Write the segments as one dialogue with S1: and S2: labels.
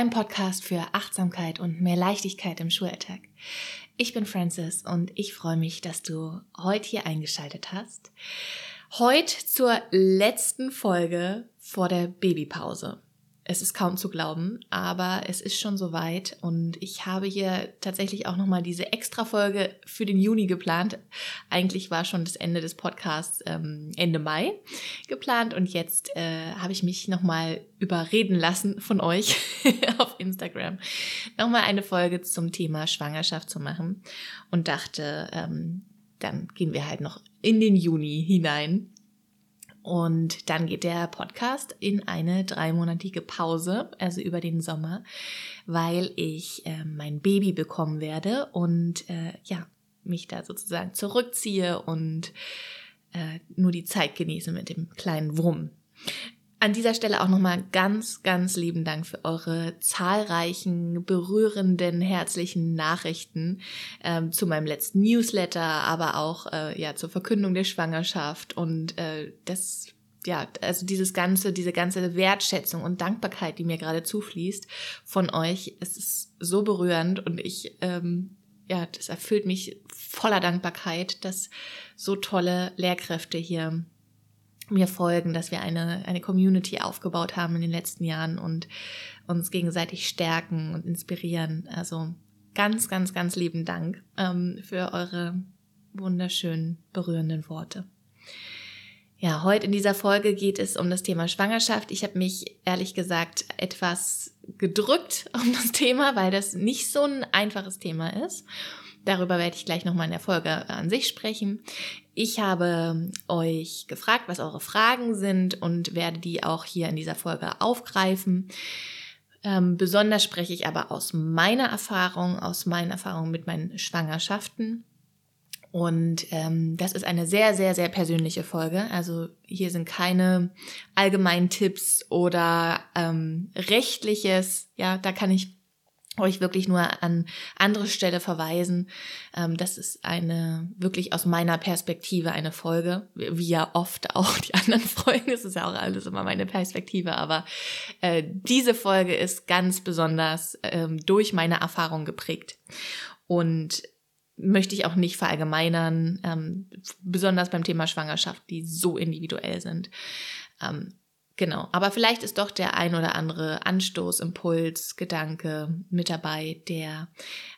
S1: Podcast, dein Podcast für Achtsamkeit und mehr Leichtigkeit im Schulalltag. Ich bin Francis und ich freue mich, dass du heute hier eingeschaltet hast. Heute zur letzten Folge vor der Babypause. Es ist kaum zu glauben, aber es ist schon soweit und ich habe hier tatsächlich auch nochmal diese Extra-Folge für den Juni geplant. Eigentlich war schon das Ende des Podcasts ähm, Ende Mai geplant. Und jetzt äh, habe ich mich nochmal überreden lassen von euch auf Instagram, nochmal eine Folge zum Thema Schwangerschaft zu machen. Und dachte, ähm, dann gehen wir halt noch in den Juni hinein und dann geht der Podcast in eine dreimonatige Pause, also über den Sommer, weil ich äh, mein Baby bekommen werde und äh, ja, mich da sozusagen zurückziehe und äh, nur die Zeit genieße mit dem kleinen Wurm. An dieser Stelle auch nochmal ganz, ganz lieben Dank für eure zahlreichen, berührenden, herzlichen Nachrichten ähm, zu meinem letzten Newsletter, aber auch äh, ja zur Verkündung der Schwangerschaft und äh, das ja, also dieses ganze, diese ganze Wertschätzung und Dankbarkeit, die mir gerade zufließt von euch, es ist so berührend und ich, ähm, ja, das erfüllt mich voller Dankbarkeit, dass so tolle Lehrkräfte hier mir folgen, dass wir eine, eine Community aufgebaut haben in den letzten Jahren und uns gegenseitig stärken und inspirieren. Also ganz, ganz, ganz lieben Dank ähm, für eure wunderschönen, berührenden Worte. Ja, heute in dieser Folge geht es um das Thema Schwangerschaft. Ich habe mich ehrlich gesagt etwas gedrückt um das Thema, weil das nicht so ein einfaches Thema ist. Darüber werde ich gleich nochmal in der Folge an sich sprechen. Ich habe euch gefragt, was eure Fragen sind und werde die auch hier in dieser Folge aufgreifen. Ähm, besonders spreche ich aber aus meiner Erfahrung, aus meinen Erfahrungen mit meinen Schwangerschaften. Und ähm, das ist eine sehr, sehr, sehr persönliche Folge. Also hier sind keine allgemeinen Tipps oder ähm, rechtliches. Ja, da kann ich euch wirklich nur an andere Stelle verweisen. Ähm, das ist eine wirklich aus meiner Perspektive eine Folge, wie ja oft auch die anderen Folgen. Es ist ja auch alles immer meine Perspektive, aber äh, diese Folge ist ganz besonders ähm, durch meine Erfahrung geprägt und möchte ich auch nicht verallgemeinern, ähm, besonders beim Thema Schwangerschaft, die so individuell sind. Genau, aber vielleicht ist doch der ein oder andere Anstoß, Impuls, Gedanke mit dabei, der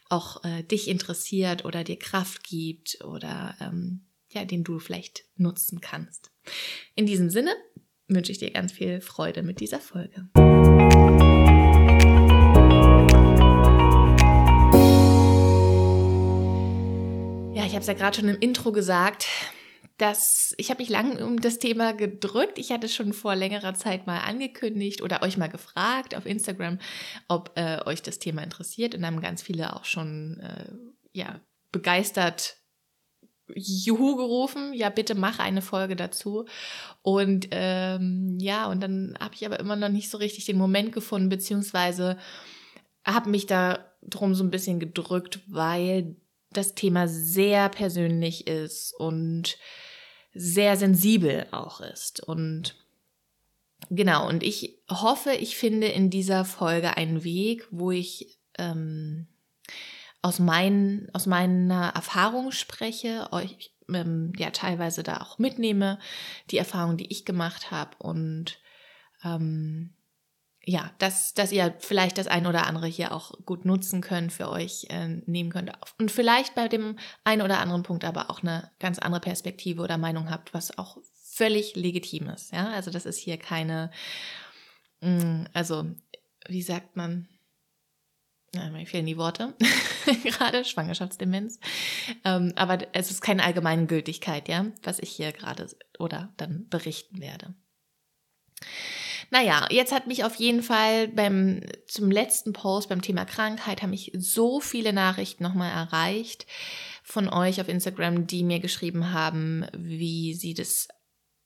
S1: auch äh, dich interessiert oder dir Kraft gibt oder ähm, ja, den du vielleicht nutzen kannst. In diesem Sinne wünsche ich dir ganz viel Freude mit dieser Folge. Ja, ich habe es ja gerade schon im Intro gesagt das, ich habe mich lange um das Thema gedrückt. Ich hatte schon vor längerer Zeit mal angekündigt oder euch mal gefragt auf Instagram, ob äh, euch das Thema interessiert. Und haben ganz viele auch schon äh, ja, begeistert Juhu gerufen, ja bitte mach eine Folge dazu. Und ähm, ja, und dann habe ich aber immer noch nicht so richtig den Moment gefunden, beziehungsweise habe mich da drum so ein bisschen gedrückt, weil das Thema sehr persönlich ist und sehr sensibel auch ist. Und genau, und ich hoffe, ich finde in dieser Folge einen Weg, wo ich ähm, aus, mein, aus meiner Erfahrung spreche, euch ähm, ja teilweise da auch mitnehme, die Erfahrung, die ich gemacht habe und ähm, ja, dass, dass ihr vielleicht das ein oder andere hier auch gut nutzen könnt, für euch äh, nehmen könnt. Und vielleicht bei dem einen oder anderen Punkt aber auch eine ganz andere Perspektive oder Meinung habt, was auch völlig legitim ist. Ja, also das ist hier keine, mh, mm, also wie sagt man, ja, mir fehlen die Worte, gerade Schwangerschaftsdemenz. Ähm, aber es ist keine allgemeine Gültigkeit, ja, was ich hier gerade oder dann berichten werde. Naja, jetzt hat mich auf jeden Fall beim, zum letzten Post beim Thema Krankheit haben mich so viele Nachrichten nochmal erreicht von euch auf Instagram, die mir geschrieben haben, wie sie das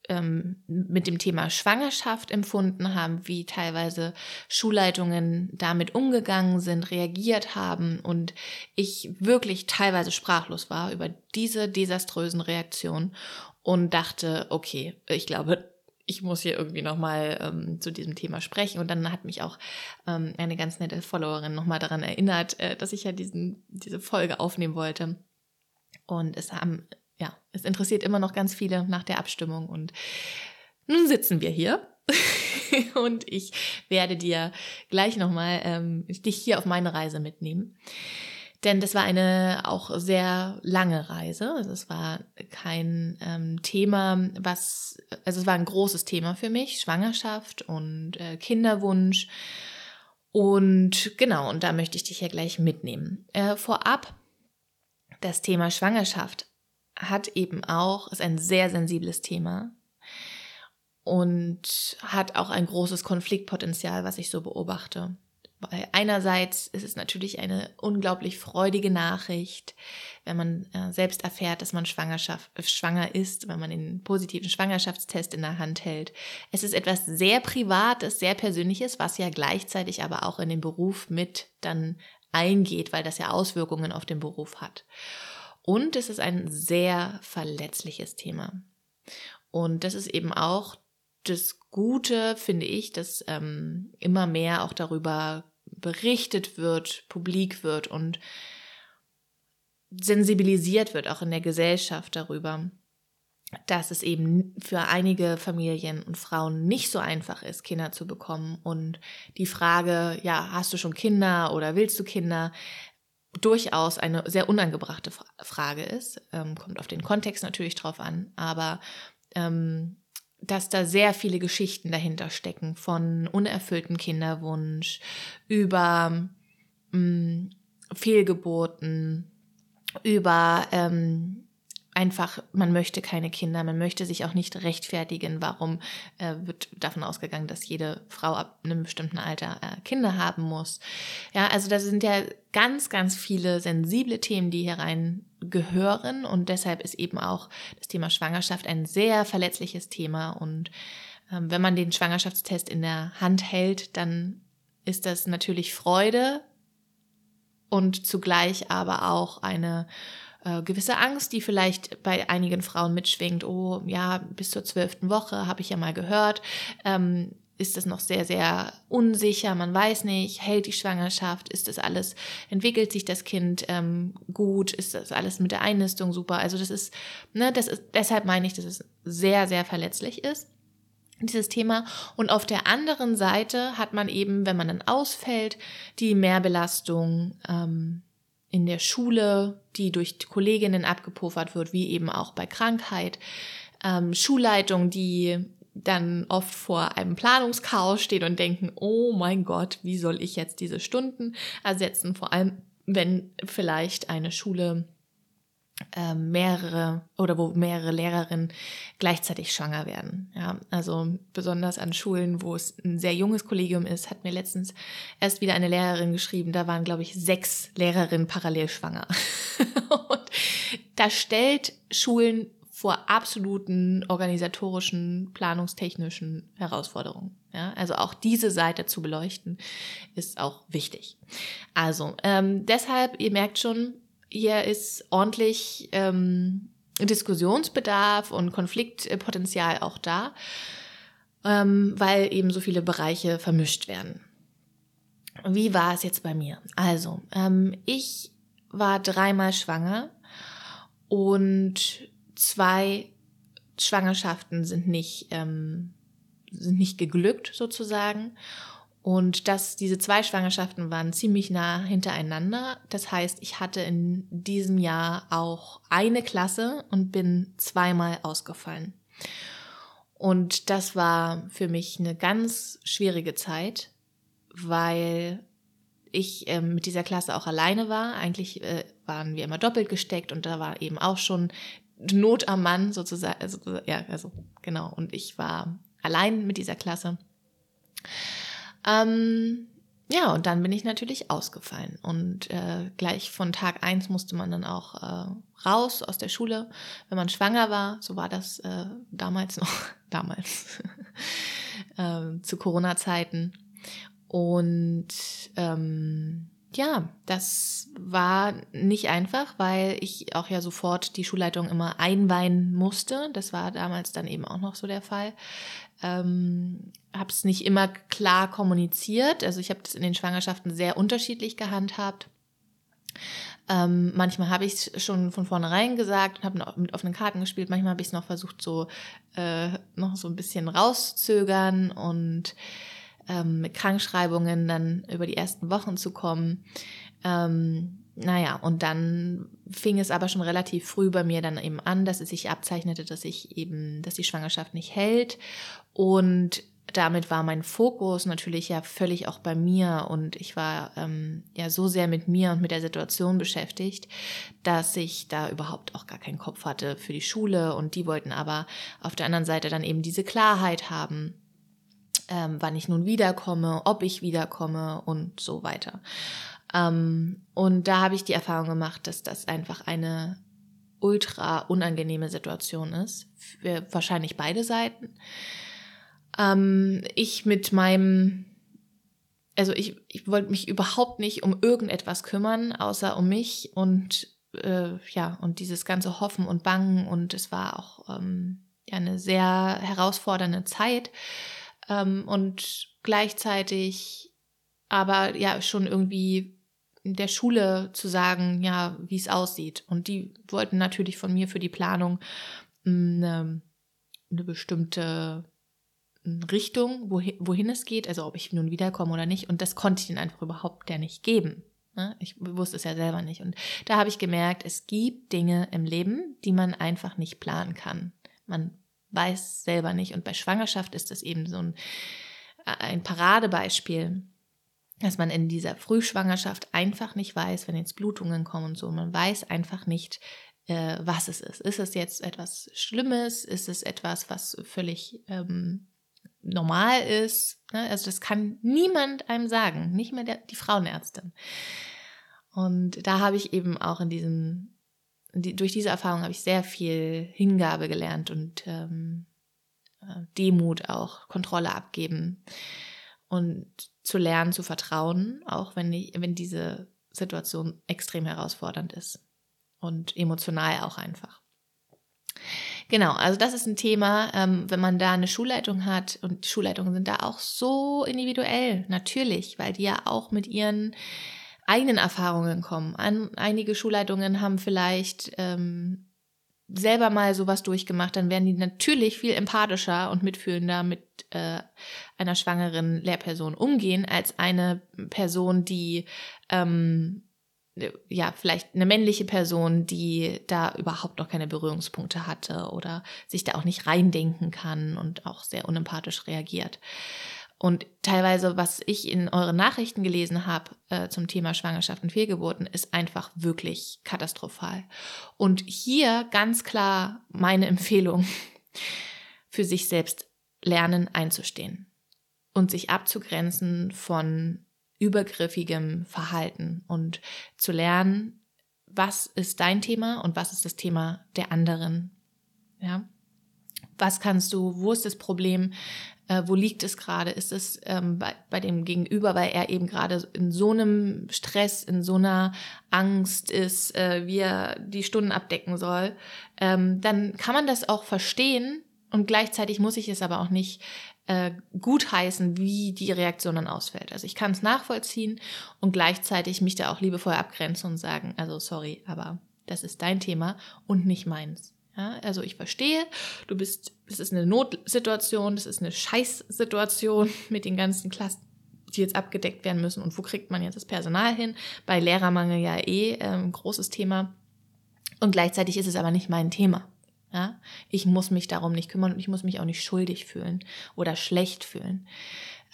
S1: ähm, mit dem Thema Schwangerschaft empfunden haben, wie teilweise Schulleitungen damit umgegangen sind, reagiert haben und ich wirklich teilweise sprachlos war über diese desaströsen Reaktionen und dachte, okay, ich glaube, ich muss hier irgendwie nochmal ähm, zu diesem Thema sprechen. Und dann hat mich auch ähm, eine ganz nette Followerin nochmal daran erinnert, äh, dass ich ja diesen, diese Folge aufnehmen wollte. Und es haben, ja, es interessiert immer noch ganz viele nach der Abstimmung. Und nun sitzen wir hier. und ich werde dir gleich nochmal ähm, dich hier auf meine Reise mitnehmen. Denn das war eine auch sehr lange Reise. Also es war kein ähm, Thema, was, also es war ein großes Thema für mich, Schwangerschaft und äh, Kinderwunsch. Und genau, und da möchte ich dich ja gleich mitnehmen. Äh, vorab, das Thema Schwangerschaft hat eben auch, ist ein sehr sensibles Thema und hat auch ein großes Konfliktpotenzial, was ich so beobachte. Weil einerseits ist es natürlich eine unglaublich freudige Nachricht, wenn man äh, selbst erfährt, dass man Schwangerschaft, äh, schwanger ist, wenn man den positiven Schwangerschaftstest in der Hand hält. Es ist etwas sehr Privates, sehr Persönliches, was ja gleichzeitig aber auch in den Beruf mit dann eingeht, weil das ja Auswirkungen auf den Beruf hat. Und es ist ein sehr verletzliches Thema. Und das ist eben auch das Gute, finde ich, dass ähm, immer mehr auch darüber berichtet wird, publik wird und sensibilisiert wird, auch in der Gesellschaft darüber, dass es eben für einige Familien und Frauen nicht so einfach ist, Kinder zu bekommen. Und die Frage, ja, hast du schon Kinder oder willst du Kinder, durchaus eine sehr unangebrachte Frage ist. Ähm, kommt auf den Kontext natürlich drauf an, aber ähm, dass da sehr viele Geschichten dahinter stecken, von unerfüllten Kinderwunsch über mh, mm, Fehlgeburten, über ähm, einfach, man möchte keine Kinder, man möchte sich auch nicht rechtfertigen, warum äh, wird davon ausgegangen, dass jede Frau ab einem bestimmten Alter äh, Kinder haben muss. Ja, also das sind ja ganz, ganz viele sensible Themen, die hier rein gehören und deshalb ist eben auch das Thema Schwangerschaft ein sehr verletzliches Thema und ähm, wenn man den Schwangerschaftstest in der Hand hält, dann ist das natürlich Freude und zugleich aber auch eine äh, gewisse Angst, die vielleicht bei einigen Frauen mitschwingt. Oh ja, bis zur zwölften Woche habe ich ja mal gehört. Ähm, ist es noch sehr, sehr unsicher, man weiß nicht, hält die Schwangerschaft, ist das alles, entwickelt sich das Kind ähm, gut, ist das alles mit der Einnistung super. Also das ist, ne, das ist, deshalb meine ich, dass es sehr, sehr verletzlich ist dieses Thema. Und auf der anderen Seite hat man eben, wenn man dann ausfällt, die Mehrbelastung ähm, in der Schule, die durch Kolleginnen abgepuffert wird, wie eben auch bei Krankheit. Ähm, Schulleitung, die dann oft vor einem Planungschaos steht und denken, oh mein Gott, wie soll ich jetzt diese Stunden ersetzen? Vor allem, wenn vielleicht eine Schule mehrere oder wo mehrere Lehrerinnen gleichzeitig schwanger werden. Ja, also besonders an Schulen, wo es ein sehr junges Kollegium ist, hat mir letztens erst wieder eine Lehrerin geschrieben, da waren, glaube ich, sechs Lehrerinnen parallel schwanger. Und da stellt Schulen vor absoluten organisatorischen, planungstechnischen Herausforderungen. Ja, also auch diese Seite zu beleuchten, ist auch wichtig. Also ähm, deshalb, ihr merkt schon, hier ist ordentlich ähm, Diskussionsbedarf und Konfliktpotenzial auch da, ähm, weil eben so viele Bereiche vermischt werden. Wie war es jetzt bei mir? Also, ähm, ich war dreimal schwanger und zwei Schwangerschaften sind nicht, ähm, sind nicht geglückt sozusagen. Und dass diese zwei Schwangerschaften waren ziemlich nah hintereinander. Das heißt, ich hatte in diesem Jahr auch eine Klasse und bin zweimal ausgefallen. Und das war für mich eine ganz schwierige Zeit, weil ich äh, mit dieser Klasse auch alleine war. Eigentlich äh, waren wir immer doppelt gesteckt und da war eben auch schon Not am Mann sozusagen. Also, ja, also genau. Und ich war allein mit dieser Klasse. Ähm, ja, und dann bin ich natürlich ausgefallen. Und äh, gleich von Tag eins musste man dann auch äh, raus aus der Schule, wenn man schwanger war. So war das äh, damals noch, damals, äh, zu Corona-Zeiten. Und ähm, ja, das war nicht einfach, weil ich auch ja sofort die Schulleitung immer einweihen musste. Das war damals dann eben auch noch so der Fall. Ähm, habe es nicht immer klar kommuniziert. Also ich habe das in den Schwangerschaften sehr unterschiedlich gehandhabt. Ähm, manchmal habe ich es schon von vornherein gesagt und habe mit offenen Karten gespielt. Manchmal habe ich es noch versucht, so äh, noch so ein bisschen rauszögern und ähm, mit Krankschreibungen dann über die ersten Wochen zu kommen. Ähm, naja, und dann fing es aber schon relativ früh bei mir dann eben an, dass es sich abzeichnete, dass ich eben, dass die Schwangerschaft nicht hält. Und damit war mein Fokus natürlich ja völlig auch bei mir und ich war ähm, ja so sehr mit mir und mit der Situation beschäftigt, dass ich da überhaupt auch gar keinen Kopf hatte für die Schule und die wollten aber auf der anderen Seite dann eben diese Klarheit haben, ähm, wann ich nun wiederkomme, ob ich wiederkomme und so weiter. Ähm, und da habe ich die Erfahrung gemacht, dass das einfach eine ultra unangenehme Situation ist, für wahrscheinlich beide Seiten. Ähm, ich mit meinem, also ich, ich wollte mich überhaupt nicht um irgendetwas kümmern, außer um mich und äh, ja, und dieses ganze Hoffen und Bangen und es war auch ähm, ja, eine sehr herausfordernde Zeit ähm, und gleichzeitig aber ja schon irgendwie der Schule zu sagen, ja, wie es aussieht. Und die wollten natürlich von mir für die Planung eine, eine bestimmte Richtung, wohin, wohin es geht, also ob ich nun wiederkomme oder nicht. Und das konnte ich ihnen einfach überhaupt ja nicht geben. Ne? Ich wusste es ja selber nicht. Und da habe ich gemerkt, es gibt Dinge im Leben, die man einfach nicht planen kann. Man weiß selber nicht. Und bei Schwangerschaft ist das eben so ein, ein Paradebeispiel, dass man in dieser Frühschwangerschaft einfach nicht weiß, wenn jetzt Blutungen kommen und so. Man weiß einfach nicht, äh, was es ist. Ist es jetzt etwas Schlimmes? Ist es etwas, was völlig ähm, normal ist? Ne? Also das kann niemand einem sagen, nicht mehr der, die Frauenärztin. Und da habe ich eben auch in diesem die, durch diese Erfahrung habe ich sehr viel Hingabe gelernt und ähm, äh, Demut auch, Kontrolle abgeben und zu lernen, zu vertrauen, auch wenn, ich, wenn diese Situation extrem herausfordernd ist und emotional auch einfach. Genau, also das ist ein Thema, ähm, wenn man da eine Schulleitung hat und Schulleitungen sind da auch so individuell, natürlich, weil die ja auch mit ihren eigenen Erfahrungen kommen. An, einige Schulleitungen haben vielleicht ähm, selber mal sowas durchgemacht, dann werden die natürlich viel empathischer und mitfühlender mit äh, einer schwangeren Lehrperson umgehen, als eine Person, die ähm, ja, vielleicht eine männliche Person, die da überhaupt noch keine Berührungspunkte hatte oder sich da auch nicht reindenken kann und auch sehr unempathisch reagiert. Und teilweise, was ich in euren Nachrichten gelesen habe äh, zum Thema Schwangerschaft und Fehlgeburten, ist einfach wirklich katastrophal. Und hier ganz klar meine Empfehlung, für sich selbst lernen einzustehen und sich abzugrenzen von übergriffigem Verhalten und zu lernen, was ist dein Thema und was ist das Thema der anderen. Ja? Was kannst du, wo ist das Problem, äh, wo liegt es gerade? Ist es ähm, bei, bei dem Gegenüber, weil er eben gerade in so einem Stress, in so einer Angst ist, äh, wie er die Stunden abdecken soll? Ähm, dann kann man das auch verstehen und gleichzeitig muss ich es aber auch nicht äh, gutheißen, wie die Reaktion dann ausfällt. Also ich kann es nachvollziehen und gleichzeitig mich da auch liebevoll abgrenzen und sagen, also sorry, aber das ist dein Thema und nicht meins. Ja, also ich verstehe, du bist, es ist eine Notsituation, das ist eine Scheißsituation mit den ganzen Klassen, die jetzt abgedeckt werden müssen. Und wo kriegt man jetzt das Personal hin? Bei Lehrermangel ja eh ähm, großes Thema. Und gleichzeitig ist es aber nicht mein Thema. Ja? Ich muss mich darum nicht kümmern und ich muss mich auch nicht schuldig fühlen oder schlecht fühlen.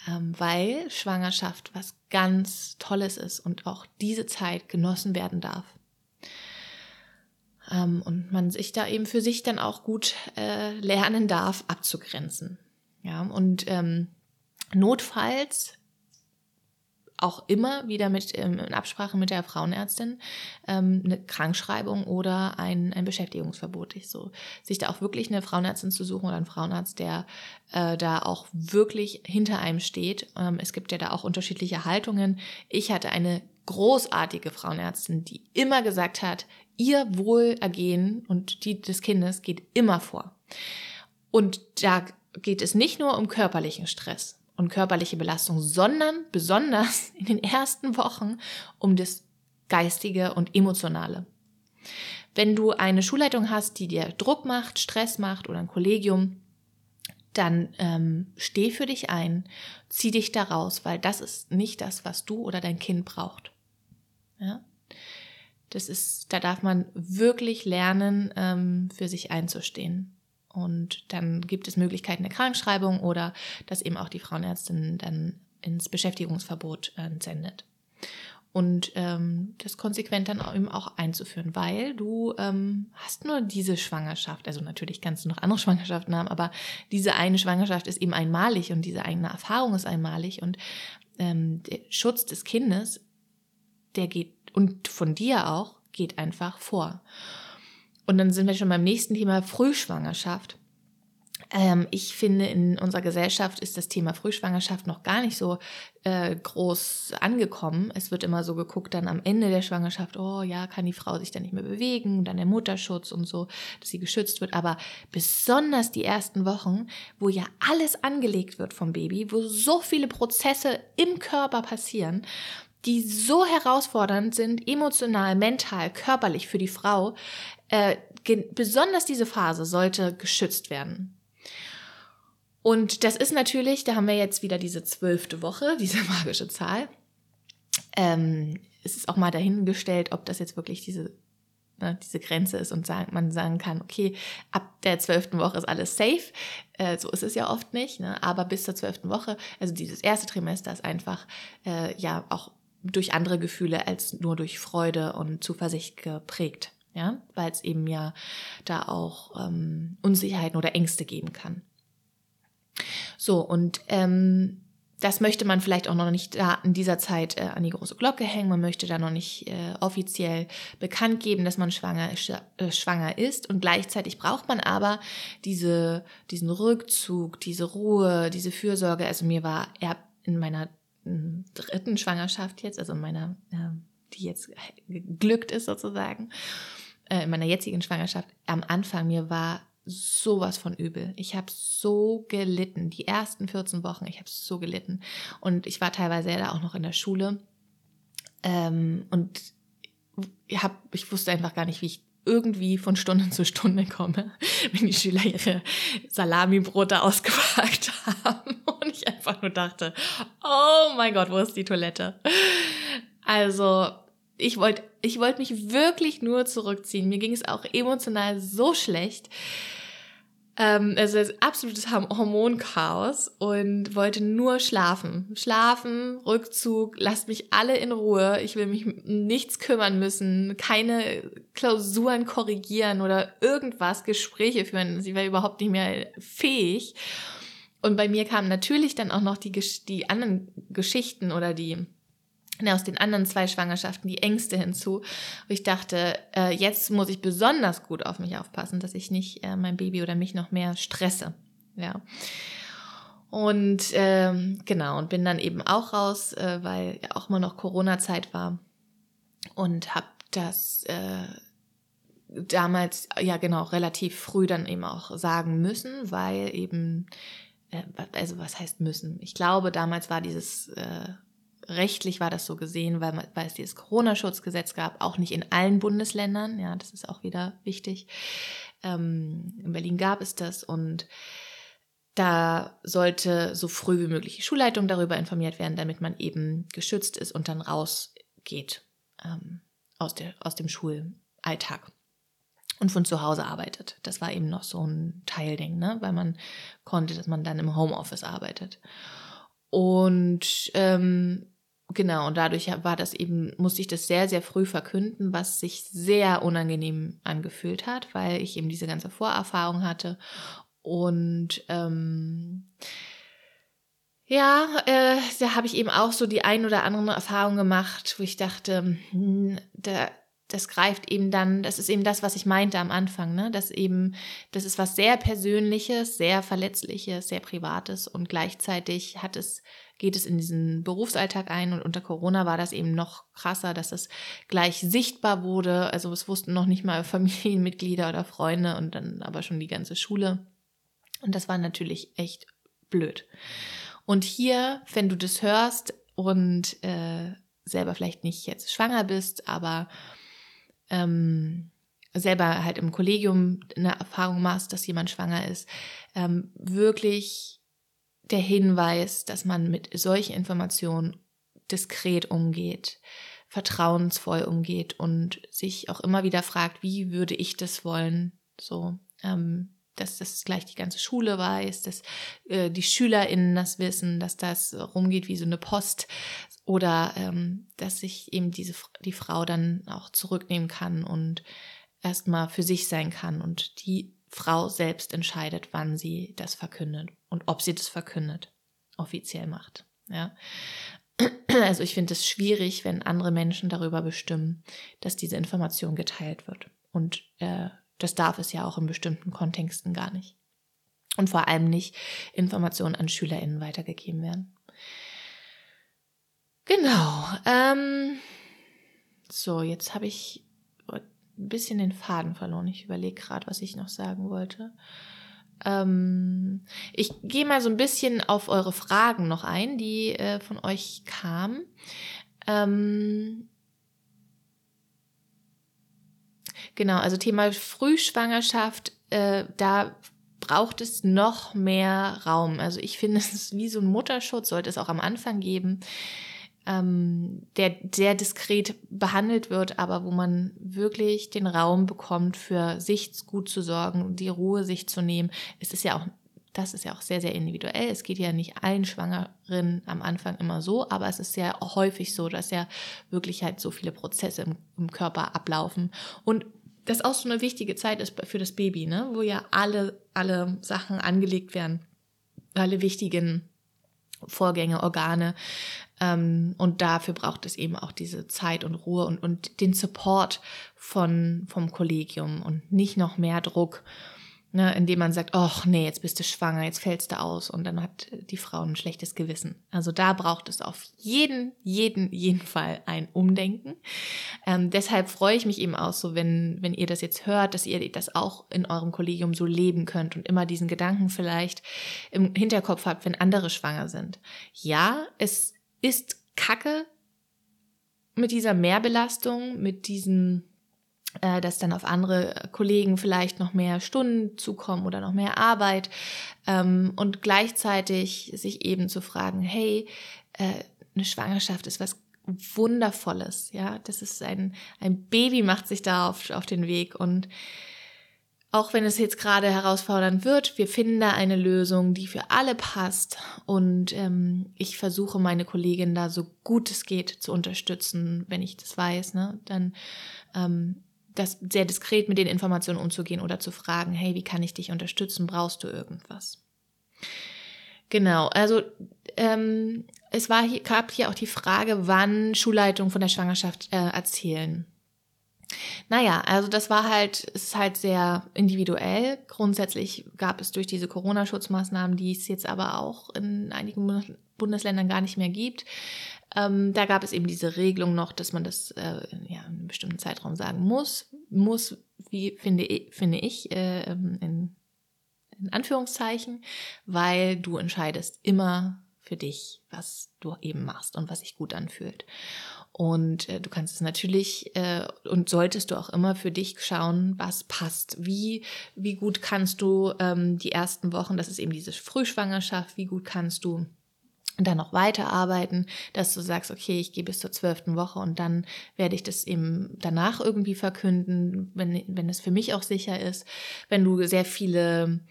S1: Ähm, weil Schwangerschaft was ganz Tolles ist und auch diese Zeit genossen werden darf. Ähm, und man sich da eben für sich dann auch gut äh, lernen darf, abzugrenzen. Ja, und ähm, notfalls auch immer wieder mit ähm, in Absprache mit der Frauenärztin ähm, eine Krankschreibung oder ein, ein Beschäftigungsverbot. Ich so, sich da auch wirklich eine Frauenärztin zu suchen oder einen Frauenarzt, der äh, da auch wirklich hinter einem steht. Ähm, es gibt ja da auch unterschiedliche Haltungen. Ich hatte eine großartige Frauenärztin, die immer gesagt hat, ihr Wohlergehen und die des Kindes geht immer vor. Und da geht es nicht nur um körperlichen Stress und körperliche Belastung, sondern besonders in den ersten Wochen um das Geistige und Emotionale. Wenn du eine Schulleitung hast, die dir Druck macht, Stress macht oder ein Kollegium, dann ähm, steh für dich ein, zieh dich da raus, weil das ist nicht das, was du oder dein Kind braucht. Ja? Das ist, da darf man wirklich lernen, ähm, für sich einzustehen. Und dann gibt es Möglichkeiten der Krankschreibung oder dass eben auch die Frauenärztin dann ins Beschäftigungsverbot äh, sendet und ähm, das konsequent dann eben auch einzuführen, weil du ähm, hast nur diese Schwangerschaft, also natürlich kannst du noch andere Schwangerschaften haben, aber diese eine Schwangerschaft ist eben einmalig und diese eigene Erfahrung ist einmalig und ähm, der Schutz des Kindes, der geht und von dir auch, geht einfach vor. Und dann sind wir schon beim nächsten Thema Frühschwangerschaft. Ähm, ich finde, in unserer Gesellschaft ist das Thema Frühschwangerschaft noch gar nicht so äh, groß angekommen. Es wird immer so geguckt, dann am Ende der Schwangerschaft, oh ja, kann die Frau sich dann nicht mehr bewegen, dann der Mutterschutz und so, dass sie geschützt wird. Aber besonders die ersten Wochen, wo ja alles angelegt wird vom Baby, wo so viele Prozesse im Körper passieren, die so herausfordernd sind, emotional, mental, körperlich für die Frau, äh, besonders diese Phase sollte geschützt werden. Und das ist natürlich, da haben wir jetzt wieder diese zwölfte Woche, diese magische Zahl. Ähm, es ist auch mal dahingestellt, ob das jetzt wirklich diese, ne, diese Grenze ist und sagen, man sagen kann, okay, ab der zwölften Woche ist alles safe. Äh, so ist es ja oft nicht, ne? aber bis zur zwölften Woche, also dieses erste Trimester ist einfach äh, ja auch durch andere Gefühle als nur durch Freude und Zuversicht geprägt. Ja, weil es eben ja da auch ähm, Unsicherheiten oder Ängste geben kann. So, und ähm, das möchte man vielleicht auch noch nicht da in dieser Zeit äh, an die große Glocke hängen. Man möchte da noch nicht äh, offiziell bekannt geben, dass man schwanger, äh, schwanger ist. Und gleichzeitig braucht man aber diese, diesen Rückzug, diese Ruhe, diese Fürsorge. Also mir war er in meiner dritten Schwangerschaft jetzt, also in meiner, äh, die jetzt geglückt ist sozusagen, äh, in meiner jetzigen Schwangerschaft, am Anfang mir war sowas von übel. Ich habe so gelitten. Die ersten 14 Wochen, ich habe so gelitten. Und ich war teilweise ja da auch noch in der Schule. Ähm, und hab, ich wusste einfach gar nicht, wie ich irgendwie von Stunde zu Stunde komme, wenn die Schüler ihre Salami-Brote ausgepackt haben. Und ich einfach nur dachte, oh mein Gott, wo ist die Toilette? Also, ich wollte ich wollte mich wirklich nur zurückziehen. Mir ging es auch emotional so schlecht. Ähm, also absolutes Hormonchaos und wollte nur schlafen. Schlafen, Rückzug, lasst mich alle in Ruhe. Ich will mich nichts kümmern müssen, keine Klausuren korrigieren oder irgendwas, Gespräche führen. Sie war überhaupt nicht mehr fähig. Und bei mir kamen natürlich dann auch noch die, die anderen Geschichten oder die aus den anderen zwei Schwangerschaften die Ängste hinzu. Und ich dachte, äh, jetzt muss ich besonders gut auf mich aufpassen, dass ich nicht äh, mein Baby oder mich noch mehr stresse. Ja. Und ähm, genau, und bin dann eben auch raus, äh, weil ja auch immer noch Corona-Zeit war. Und habe das äh, damals, ja genau, relativ früh dann eben auch sagen müssen, weil eben, äh, also was heißt müssen? Ich glaube, damals war dieses äh, rechtlich war das so gesehen, weil, weil es dieses Corona-Schutzgesetz gab, auch nicht in allen Bundesländern. Ja, das ist auch wieder wichtig. Ähm, in Berlin gab es das und da sollte so früh wie möglich die Schulleitung darüber informiert werden, damit man eben geschützt ist und dann rausgeht ähm, aus, der, aus dem Schulalltag und von zu Hause arbeitet. Das war eben noch so ein Teilding, ne? weil man konnte, dass man dann im Homeoffice arbeitet. Und ähm, Genau, und dadurch war das eben, musste ich das sehr, sehr früh verkünden, was sich sehr unangenehm angefühlt hat, weil ich eben diese ganze Vorerfahrung hatte. Und ähm, ja, äh, da habe ich eben auch so die ein oder andere Erfahrung gemacht, wo ich dachte, hm, da, das greift eben dann, das ist eben das, was ich meinte am Anfang, ne? Das eben, das ist was sehr Persönliches, sehr Verletzliches, sehr Privates und gleichzeitig hat es geht es in diesen Berufsalltag ein und unter Corona war das eben noch krasser, dass es gleich sichtbar wurde. Also es wussten noch nicht mal Familienmitglieder oder Freunde und dann aber schon die ganze Schule. Und das war natürlich echt blöd. Und hier, wenn du das hörst und äh, selber vielleicht nicht jetzt schwanger bist, aber ähm, selber halt im Kollegium eine Erfahrung machst, dass jemand schwanger ist, ähm, wirklich der Hinweis, dass man mit solchen Informationen diskret umgeht, vertrauensvoll umgeht und sich auch immer wieder fragt, wie würde ich das wollen? So, ähm, dass das gleich die ganze Schule weiß, dass äh, die SchülerInnen das wissen, dass das rumgeht wie so eine Post oder ähm, dass sich eben diese die Frau dann auch zurücknehmen kann und erstmal für sich sein kann und die Frau selbst entscheidet, wann sie das verkündet und ob sie das verkündet, offiziell macht. Ja. Also ich finde es schwierig, wenn andere Menschen darüber bestimmen, dass diese Information geteilt wird. Und äh, das darf es ja auch in bestimmten Kontexten gar nicht. Und vor allem nicht Informationen an SchülerInnen weitergegeben werden. Genau. Ähm, so, jetzt habe ich ein bisschen den Faden verloren. Ich überlege gerade, was ich noch sagen wollte. Ähm, ich gehe mal so ein bisschen auf eure Fragen noch ein, die äh, von euch kamen. Ähm, genau, also Thema Frühschwangerschaft, äh, da braucht es noch mehr Raum. Also ich finde, es ist wie so ein Mutterschutz, sollte es auch am Anfang geben ähm, der sehr diskret behandelt wird, aber wo man wirklich den Raum bekommt, für sich gut zu sorgen, die Ruhe sich zu nehmen. Es ist ja auch, das ist ja auch sehr, sehr individuell. Es geht ja nicht allen Schwangeren am Anfang immer so, aber es ist ja häufig so, dass ja wirklich halt so viele Prozesse im, im Körper ablaufen. Und das auch so eine wichtige Zeit ist für das Baby, ne? wo ja alle, alle Sachen angelegt werden, alle wichtigen Vorgänge, Organe. Ähm, und dafür braucht es eben auch diese Zeit und Ruhe und, und den Support von, vom Kollegium und nicht noch mehr Druck ne, indem man sagt, ach nee, jetzt bist du schwanger, jetzt fällst du aus und dann hat die Frau ein schlechtes Gewissen. Also da braucht es auf jeden, jeden, jeden Fall ein Umdenken. Ähm, deshalb freue ich mich eben auch so, wenn, wenn ihr das jetzt hört, dass ihr das auch in eurem Kollegium so leben könnt und immer diesen Gedanken vielleicht im Hinterkopf habt, wenn andere schwanger sind. Ja, es ist Kacke mit dieser Mehrbelastung, mit diesen äh, dass dann auf andere Kollegen vielleicht noch mehr Stunden zukommen oder noch mehr Arbeit ähm, und gleichzeitig sich eben zu fragen, hey, äh, eine Schwangerschaft ist was Wundervolles, ja, das ist ein, ein Baby macht sich da auf, auf den Weg und auch wenn es jetzt gerade herausfordernd wird, wir finden da eine Lösung, die für alle passt. Und ähm, ich versuche meine Kollegin da so gut es geht zu unterstützen, wenn ich das weiß. Ne? Dann ähm, das sehr diskret mit den Informationen umzugehen oder zu fragen, hey, wie kann ich dich unterstützen? Brauchst du irgendwas? Genau, also ähm, es war hier, gab hier auch die Frage, wann Schulleitungen von der Schwangerschaft äh, erzählen. Naja, also das war halt, es ist halt sehr individuell. Grundsätzlich gab es durch diese Corona-Schutzmaßnahmen, die es jetzt aber auch in einigen Bundesländern gar nicht mehr gibt, ähm, da gab es eben diese Regelung noch, dass man das äh, ja, in einem bestimmten Zeitraum sagen muss. Muss, wie finde ich, finde ich äh, in, in Anführungszeichen, weil du entscheidest immer für dich, was du eben machst und was sich gut anfühlt. Und äh, du kannst es natürlich äh, und solltest du auch immer für dich schauen, was passt. Wie, wie gut kannst du ähm, die ersten Wochen, das ist eben diese Frühschwangerschaft, wie gut kannst du dann noch weiterarbeiten, dass du sagst, okay, ich gehe bis zur zwölften Woche und dann werde ich das eben danach irgendwie verkünden, wenn, wenn es für mich auch sicher ist. Wenn du sehr viele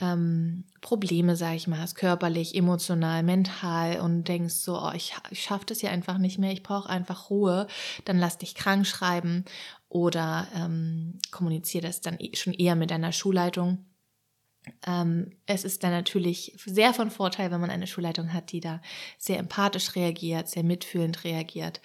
S1: ähm, Probleme, sage ich mal, hast, körperlich, emotional, mental und denkst so, oh, ich, ich schaffe das hier einfach nicht mehr, ich brauche einfach Ruhe, dann lass dich krank schreiben oder ähm, kommuniziere das dann eh, schon eher mit deiner Schulleitung ähm, es ist dann natürlich sehr von Vorteil, wenn man eine Schulleitung hat, die da sehr empathisch reagiert, sehr mitfühlend reagiert.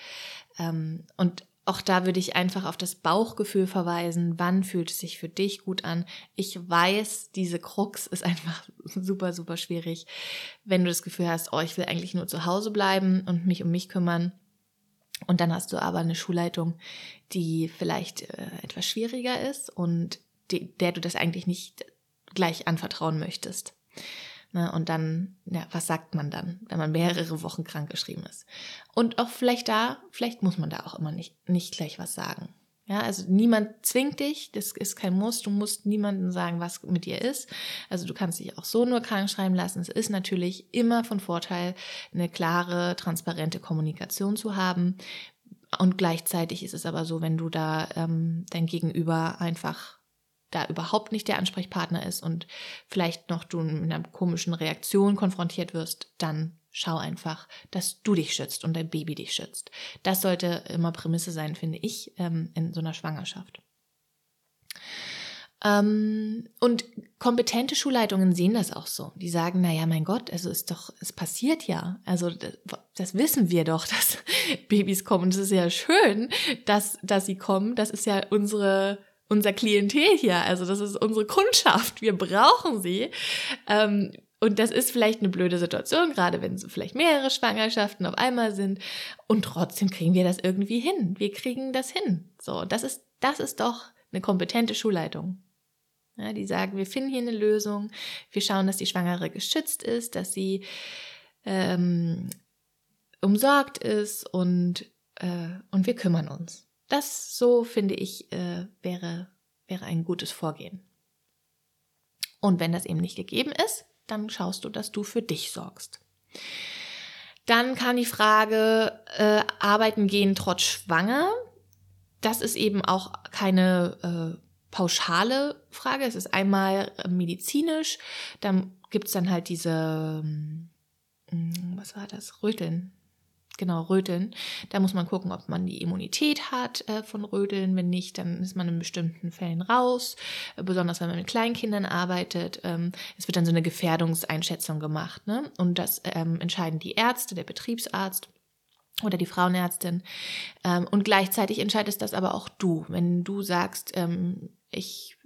S1: Ähm, und auch da würde ich einfach auf das Bauchgefühl verweisen. Wann fühlt es sich für dich gut an? Ich weiß, diese Krux ist einfach super, super schwierig. Wenn du das Gefühl hast, oh, ich will eigentlich nur zu Hause bleiben und mich um mich kümmern. Und dann hast du aber eine Schulleitung, die vielleicht äh, etwas schwieriger ist und die, der du das eigentlich nicht gleich anvertrauen möchtest. Ne, und dann, ja, was sagt man dann, wenn man mehrere Wochen krank geschrieben ist? Und auch vielleicht da, vielleicht muss man da auch immer nicht, nicht gleich was sagen. Ja, also niemand zwingt dich, das ist kein Muss, du musst niemandem sagen, was mit dir ist. Also du kannst dich auch so nur krank schreiben lassen. Es ist natürlich immer von Vorteil, eine klare, transparente Kommunikation zu haben. Und gleichzeitig ist es aber so, wenn du da ähm, dein Gegenüber einfach da überhaupt nicht der Ansprechpartner ist und vielleicht noch du mit einer komischen Reaktion konfrontiert wirst, dann schau einfach, dass du dich schützt und dein Baby dich schützt. Das sollte immer Prämisse sein, finde ich, ähm, in so einer Schwangerschaft. Ähm, und kompetente Schulleitungen sehen das auch so. Die sagen, naja, mein Gott, also ist doch, es passiert ja. Also das, das wissen wir doch, dass Babys kommen. Es ist ja schön, dass, dass sie kommen. Das ist ja unsere unser Klientel hier, also das ist unsere Kundschaft, wir brauchen sie. Ähm, und das ist vielleicht eine blöde Situation, gerade wenn so vielleicht mehrere Schwangerschaften auf einmal sind. Und trotzdem kriegen wir das irgendwie hin. Wir kriegen das hin. So, das ist, das ist doch eine kompetente Schulleitung. Ja, die sagen, wir finden hier eine Lösung. Wir schauen, dass die Schwangere geschützt ist, dass sie ähm, umsorgt ist und, äh, und wir kümmern uns. Das so finde ich äh, wäre, wäre ein gutes Vorgehen. Und wenn das eben nicht gegeben ist, dann schaust du, dass du für dich sorgst. Dann kann die Frage, äh, arbeiten gehen trotz Schwanger. Das ist eben auch keine äh, pauschale Frage. Es ist einmal medizinisch, dann gibt es dann halt diese, hm, was war das, Röteln, genau, Röteln. Da muss man gucken, ob man die Immunität hat äh, von Röteln. Wenn nicht, dann ist man in bestimmten Fällen raus, äh, besonders wenn man mit Kleinkindern arbeitet. Ähm, es wird dann so eine Gefährdungseinschätzung gemacht. Ne? Und das ähm, entscheiden die Ärzte, der Betriebsarzt oder die Frauenärztin. Ähm, und gleichzeitig entscheidest das aber auch du. Wenn du sagst, ähm, ich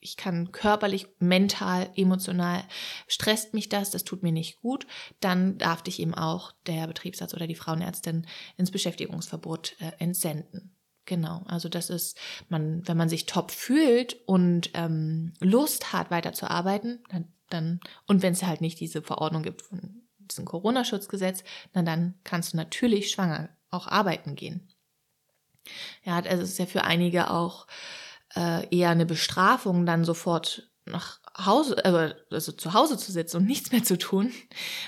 S1: ich kann körperlich, mental, emotional, stresst mich das, das tut mir nicht gut, dann darf dich eben auch der Betriebsarzt oder die Frauenärztin ins Beschäftigungsverbot äh, entsenden. Genau, also das ist, man, wenn man sich top fühlt und ähm, Lust hat, weiterzuarbeiten, dann, dann und wenn es halt nicht diese Verordnung gibt von diesem Corona-Schutzgesetz, dann, dann kannst du natürlich schwanger auch arbeiten gehen. Ja, also es ist ja für einige auch äh, eher eine Bestrafung, dann sofort nach Hause, äh, also zu Hause zu sitzen und nichts mehr zu tun,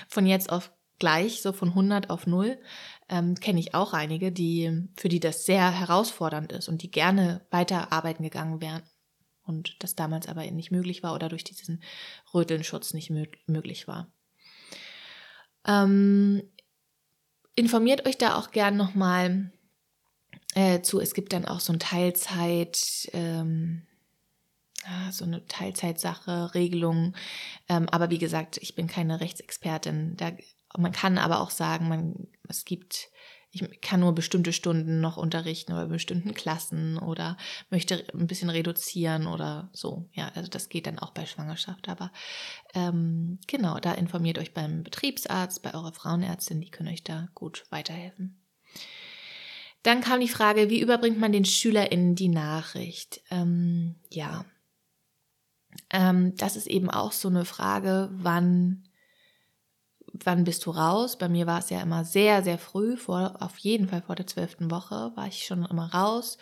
S1: von jetzt auf gleich, so von 100 auf 0, ähm, kenne ich auch einige, die, für die das sehr herausfordernd ist und die gerne weiter arbeiten gegangen wären und das damals aber nicht möglich war oder durch diesen Rötelnschutz nicht möglich war. Ähm, informiert euch da auch gern nochmal äh, zu, es gibt dann auch so ein Teilzeit, ähm, so eine Teilzeitsache, Regelung. Ähm, aber wie gesagt, ich bin keine Rechtsexpertin. Da, man kann aber auch sagen, man, es gibt, ich kann nur bestimmte Stunden noch unterrichten oder bestimmten Klassen oder möchte ein bisschen reduzieren oder so. Ja, also das geht dann auch bei Schwangerschaft. Aber ähm, genau, da informiert euch beim Betriebsarzt, bei eurer Frauenärztin, die können euch da gut weiterhelfen. Dann kam die Frage, wie überbringt man den SchülerInnen die Nachricht? Ähm, ja, ähm, das ist eben auch so eine Frage, wann, wann bist du raus? Bei mir war es ja immer sehr, sehr früh, vor, auf jeden Fall vor der zwölften Woche war ich schon immer raus.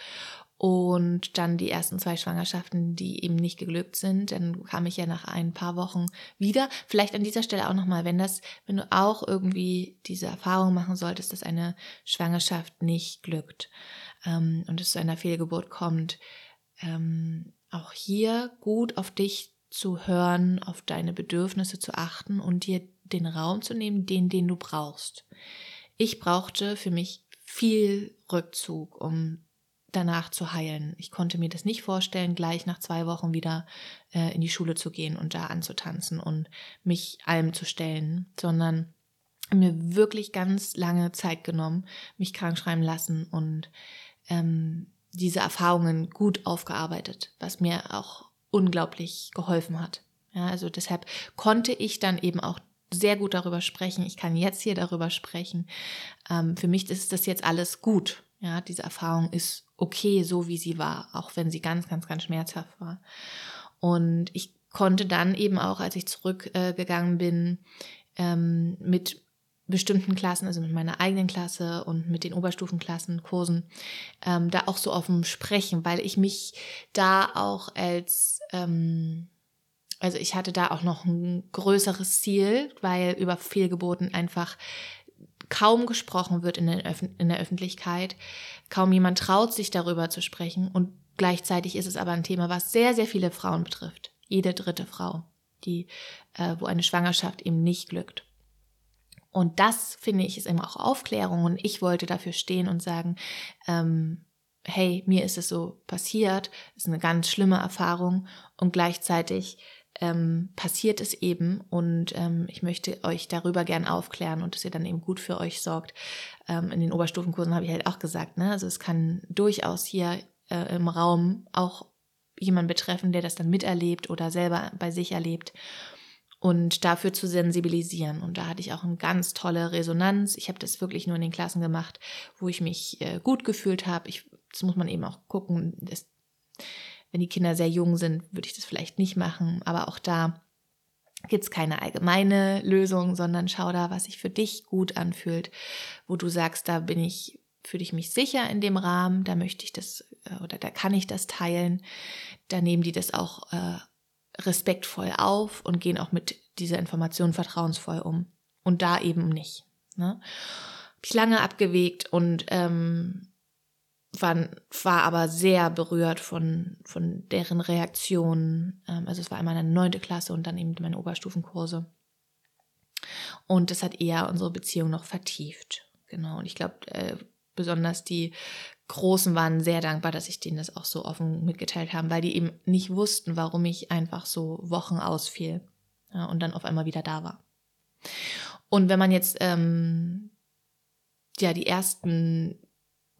S1: Und dann die ersten zwei Schwangerschaften, die eben nicht geglückt sind, dann kam ich ja nach ein paar Wochen wieder. Vielleicht an dieser Stelle auch nochmal, wenn das, wenn du auch irgendwie diese Erfahrung machen solltest, dass eine Schwangerschaft nicht glückt ähm, und es zu einer Fehlgeburt kommt, ähm, auch hier gut auf dich zu hören, auf deine Bedürfnisse zu achten und dir den Raum zu nehmen, den, den du brauchst. Ich brauchte für mich viel Rückzug, um danach zu heilen. Ich konnte mir das nicht vorstellen, gleich nach zwei Wochen wieder äh, in die Schule zu gehen und da anzutanzen und mich allem zu stellen, sondern mir wirklich ganz lange Zeit genommen, mich krank schreiben lassen und ähm, diese Erfahrungen gut aufgearbeitet, was mir auch unglaublich geholfen hat. Ja, also deshalb konnte ich dann eben auch sehr gut darüber sprechen. Ich kann jetzt hier darüber sprechen. Ähm, für mich ist das jetzt alles gut. Ja, diese Erfahrung ist okay, so wie sie war, auch wenn sie ganz, ganz, ganz schmerzhaft war. Und ich konnte dann eben auch, als ich zurückgegangen äh, bin, ähm, mit bestimmten Klassen, also mit meiner eigenen Klasse und mit den Oberstufenklassen, Kursen, ähm, da auch so offen sprechen, weil ich mich da auch als, ähm, also ich hatte da auch noch ein größeres Ziel, weil über Fehlgeburten einfach kaum gesprochen wird in in der Öffentlichkeit. Kaum jemand traut sich darüber zu sprechen und gleichzeitig ist es aber ein Thema, was sehr, sehr viele Frauen betrifft. Jede dritte Frau, die, äh, wo eine Schwangerschaft eben nicht glückt. Und das finde ich ist eben auch Aufklärung und ich wollte dafür stehen und sagen, ähm, hey, mir ist es so passiert, ist eine ganz schlimme Erfahrung und gleichzeitig ähm, passiert es eben und ähm, ich möchte euch darüber gern aufklären und dass ihr dann eben gut für euch sorgt. Ähm, in den Oberstufenkursen habe ich halt auch gesagt, ne? also es kann durchaus hier äh, im Raum auch jemand betreffen, der das dann miterlebt oder selber bei sich erlebt und dafür zu sensibilisieren. Und da hatte ich auch eine ganz tolle Resonanz. Ich habe das wirklich nur in den Klassen gemacht, wo ich mich äh, gut gefühlt habe. Ich, das muss man eben auch gucken. Das, wenn die Kinder sehr jung sind, würde ich das vielleicht nicht machen. Aber auch da gibt es keine allgemeine Lösung, sondern schau da, was sich für dich gut anfühlt, wo du sagst, da bin ich, fühle ich mich sicher in dem Rahmen, da möchte ich das äh, oder da kann ich das teilen. Da nehmen die das auch äh, respektvoll auf und gehen auch mit dieser Information vertrauensvoll um. Und da eben nicht. Ne? Hab ich lange abgewegt und ähm, war, war aber sehr berührt von, von deren Reaktionen. Ähm, also es war einmal eine neunte Klasse und dann eben meine Oberstufenkurse. Und das hat eher unsere Beziehung noch vertieft. Genau. Und ich glaube, äh, besonders die Großen waren sehr dankbar, dass ich denen das auch so offen mitgeteilt habe, weil die eben nicht wussten, warum ich einfach so Wochen ausfiel und dann auf einmal wieder da war. Und wenn man jetzt ähm, ja die ersten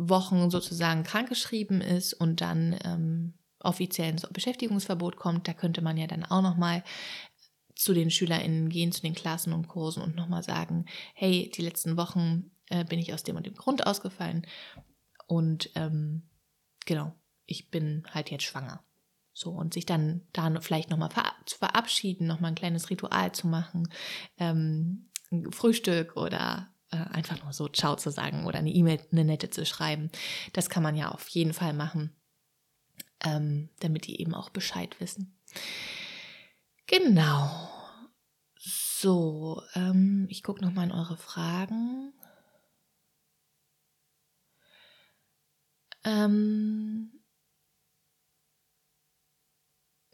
S1: Wochen sozusagen krankgeschrieben ist und dann ähm, offiziell ins Beschäftigungsverbot kommt, da könnte man ja dann auch noch mal zu den SchülerInnen gehen, zu den Klassen und Kursen und nochmal sagen, hey, die letzten Wochen äh, bin ich aus dem und dem Grund ausgefallen und ähm, genau, ich bin halt jetzt schwanger. So, und sich dann da vielleicht nochmal zu verabschieden, nochmal ein kleines Ritual zu machen, ähm, Frühstück oder einfach nur so Ciao zu sagen oder eine E-Mail, eine nette zu schreiben. Das kann man ja auf jeden Fall machen, ähm, damit die eben auch Bescheid wissen. Genau. So, ähm, ich gucke nochmal in eure Fragen. Ähm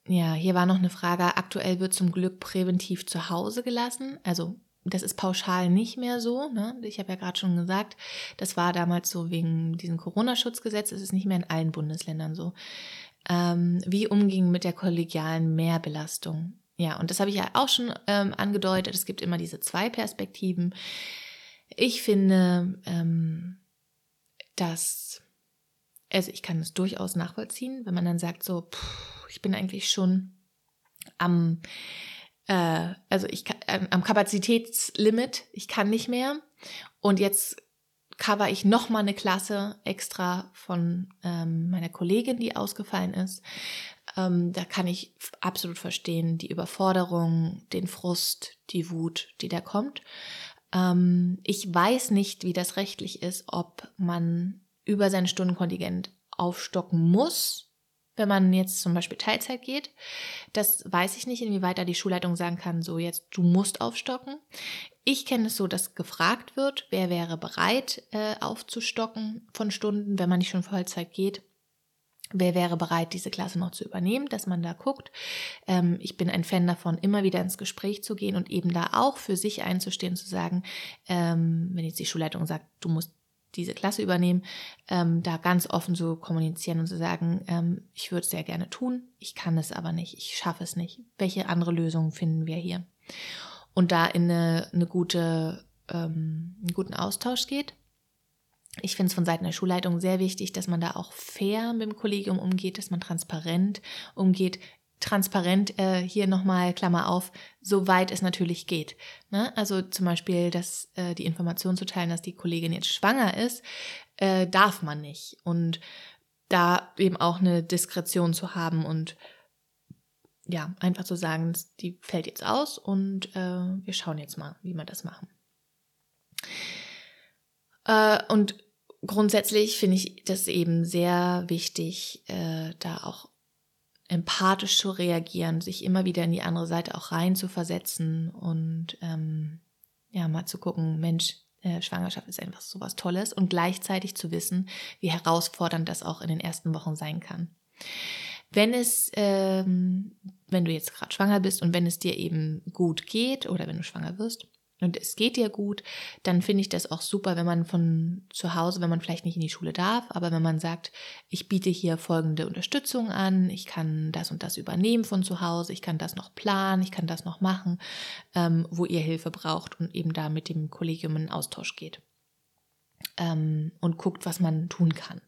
S1: ja, hier war noch eine Frage. Aktuell wird zum Glück präventiv zu Hause gelassen. Also das ist pauschal nicht mehr so. Ne? Ich habe ja gerade schon gesagt, das war damals so wegen diesem Corona-Schutzgesetz. Es ist nicht mehr in allen Bundesländern so. Ähm, wie umging mit der kollegialen Mehrbelastung? Ja, und das habe ich ja auch schon ähm, angedeutet. Es gibt immer diese zwei Perspektiven. Ich finde, ähm, dass also ich kann es durchaus nachvollziehen, wenn man dann sagt so, pff, ich bin eigentlich schon am, äh, also ich äh, am Kapazitätslimit, ich kann nicht mehr und jetzt cover ich noch mal eine Klasse extra von ähm, meiner Kollegin, die ausgefallen ist. Ähm, da kann ich absolut verstehen die Überforderung, den Frust, die Wut, die da kommt. Ähm, ich weiß nicht, wie das rechtlich ist, ob man über sein Stundenkontingent aufstocken muss, wenn man jetzt zum Beispiel Teilzeit geht. Das weiß ich nicht, inwieweit da die Schulleitung sagen kann, so jetzt, du musst aufstocken. Ich kenne es so, dass gefragt wird, wer wäre bereit äh, aufzustocken von Stunden, wenn man nicht schon Vollzeit geht. Wer wäre bereit, diese Klasse noch zu übernehmen, dass man da guckt. Ähm, ich bin ein Fan davon, immer wieder ins Gespräch zu gehen und eben da auch für sich einzustehen, zu sagen, ähm, wenn jetzt die Schulleitung sagt, du musst diese Klasse übernehmen, ähm, da ganz offen zu kommunizieren und zu sagen, ähm, ich würde es sehr gerne tun, ich kann es aber nicht, ich schaffe es nicht. Welche andere Lösungen finden wir hier? Und da in eine, eine gute, ähm, einen guten Austausch geht. Ich finde es von Seiten der Schulleitung sehr wichtig, dass man da auch fair mit dem Kollegium umgeht, dass man transparent umgeht. Transparent äh, hier nochmal, Klammer auf, soweit es natürlich geht. Ne? Also zum Beispiel, dass äh, die Information zu teilen, dass die Kollegin jetzt schwanger ist, äh, darf man nicht. Und da eben auch eine Diskretion zu haben und ja, einfach zu sagen, die fällt jetzt aus und äh, wir schauen jetzt mal, wie wir das machen. Äh, und grundsätzlich finde ich das eben sehr wichtig, äh, da auch empathisch zu reagieren, sich immer wieder in die andere Seite auch rein zu versetzen und ähm, ja, mal zu gucken, Mensch, äh, Schwangerschaft ist einfach so was Tolles und gleichzeitig zu wissen, wie herausfordernd das auch in den ersten Wochen sein kann. Wenn es, ähm, wenn du jetzt gerade schwanger bist und wenn es dir eben gut geht oder wenn du schwanger wirst, und es geht dir gut, dann finde ich das auch super, wenn man von zu Hause, wenn man vielleicht nicht in die Schule darf, aber wenn man sagt, ich biete hier folgende Unterstützung an, ich kann das und das übernehmen von zu Hause, ich kann das noch planen, ich kann das noch machen, ähm, wo ihr Hilfe braucht und eben da mit dem Kollegium in Austausch geht ähm, und guckt, was man tun kann.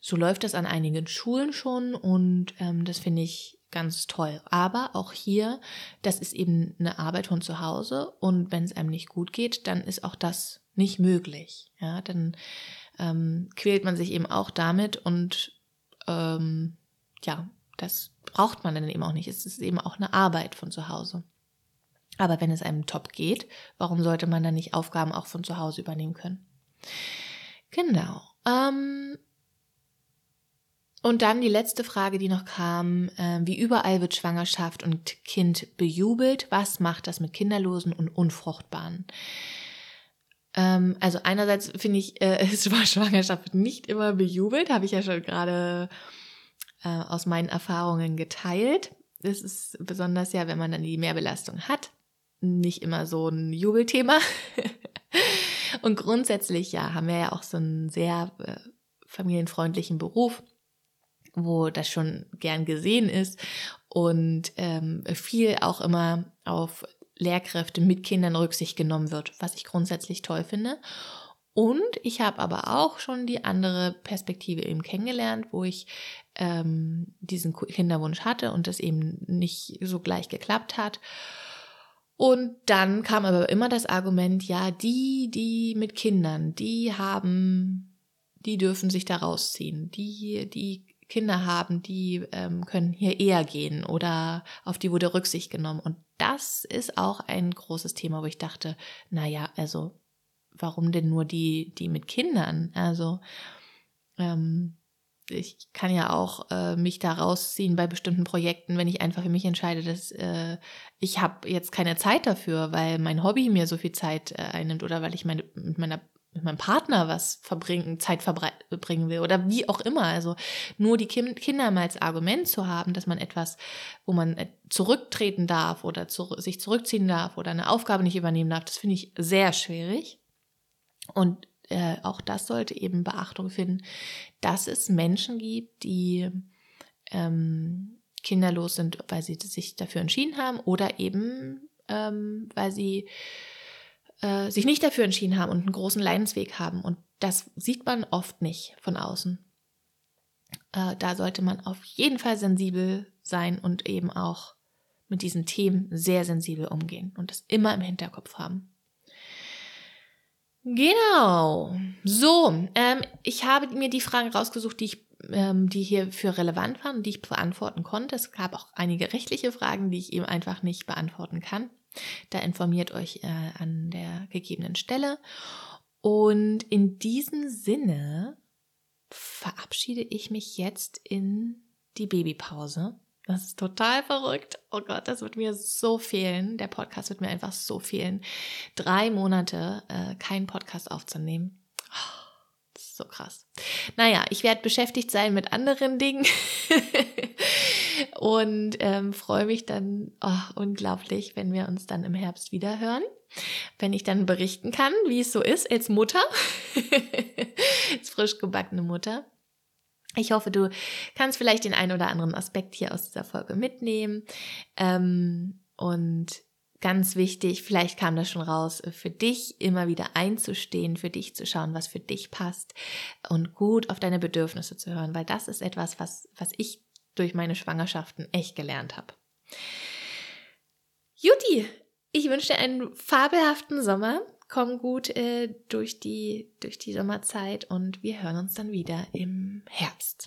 S1: So läuft das an einigen Schulen schon und ähm, das finde ich ganz toll. Aber auch hier, das ist eben eine Arbeit von zu Hause und wenn es einem nicht gut geht, dann ist auch das nicht möglich. Ja, dann ähm, quält man sich eben auch damit und ähm, ja, das braucht man dann eben auch nicht. Es ist eben auch eine Arbeit von zu Hause. Aber wenn es einem top geht, warum sollte man dann nicht Aufgaben auch von zu Hause übernehmen können? Genau. Ähm, und dann die letzte Frage, die noch kam, äh, wie überall wird Schwangerschaft und Kind bejubelt. Was macht das mit Kinderlosen und Unfruchtbaren? Ähm, also einerseits finde ich, äh, ist Schwangerschaft nicht immer bejubelt, habe ich ja schon gerade äh, aus meinen Erfahrungen geteilt. Das ist besonders ja, wenn man dann die Mehrbelastung hat, nicht immer so ein Jubelthema. und grundsätzlich ja, haben wir ja auch so einen sehr äh, familienfreundlichen Beruf wo das schon gern gesehen ist und ähm, viel auch immer auf Lehrkräfte mit Kindern Rücksicht genommen wird, was ich grundsätzlich toll finde. Und ich habe aber auch schon die andere Perspektive eben kennengelernt, wo ich ähm, diesen Kinderwunsch hatte und das eben nicht so gleich geklappt hat. Und dann kam aber immer das Argument, ja, die, die mit Kindern, die haben, die dürfen sich da rausziehen. Die, die Kinder haben, die ähm, können hier eher gehen oder auf die wurde Rücksicht genommen. Und das ist auch ein großes Thema, wo ich dachte, naja, also warum denn nur die, die mit Kindern? Also ähm, ich kann ja auch äh, mich da rausziehen bei bestimmten Projekten, wenn ich einfach für mich entscheide, dass äh, ich habe jetzt keine Zeit dafür, weil mein Hobby mir so viel Zeit äh, einnimmt oder weil ich meine, mit meiner mit meinem Partner was verbringen, Zeit verbringen will oder wie auch immer. Also nur die Kinder mal als Argument zu haben, dass man etwas, wo man äh, zurücktreten darf oder zu, sich zurückziehen darf oder eine Aufgabe nicht übernehmen darf, das finde ich sehr schwierig. Und äh, auch das sollte eben Beachtung finden, dass es Menschen gibt, die ähm, kinderlos sind, weil sie sich dafür entschieden haben oder eben ähm, weil sie äh, sich nicht dafür entschieden haben und einen großen Leidensweg haben. Und das sieht man oft nicht von außen. Äh, da sollte man auf jeden Fall sensibel sein und eben auch mit diesen Themen sehr sensibel umgehen und das immer im Hinterkopf haben. Genau. So, ähm, ich habe mir die Fragen rausgesucht, die ich ähm, die hier für relevant waren die ich beantworten konnte. Es gab auch einige rechtliche Fragen, die ich eben einfach nicht beantworten kann. Da informiert euch äh, an der gegebenen Stelle. Und in diesem Sinne verabschiede ich mich jetzt in die Babypause. Das ist total verrückt. Oh Gott, das wird mir so fehlen. Der Podcast wird mir einfach so fehlen. Drei Monate äh, keinen Podcast aufzunehmen. Oh, das ist so krass. Naja, ich werde beschäftigt sein mit anderen Dingen. und ähm, freue mich dann oh, unglaublich, wenn wir uns dann im Herbst wieder hören, wenn ich dann berichten kann, wie es so ist als Mutter, als frisch gebackene Mutter. Ich hoffe, du kannst vielleicht den einen oder anderen Aspekt hier aus dieser Folge mitnehmen ähm, und ganz wichtig, vielleicht kam das schon raus, für dich immer wieder einzustehen, für dich zu schauen, was für dich passt und gut auf deine Bedürfnisse zu hören, weil das ist etwas, was, was ich durch meine Schwangerschaften echt gelernt habe. Juti, ich wünsche dir einen fabelhaften Sommer. Komm gut äh, durch, die, durch die Sommerzeit und wir hören uns dann wieder im Herbst.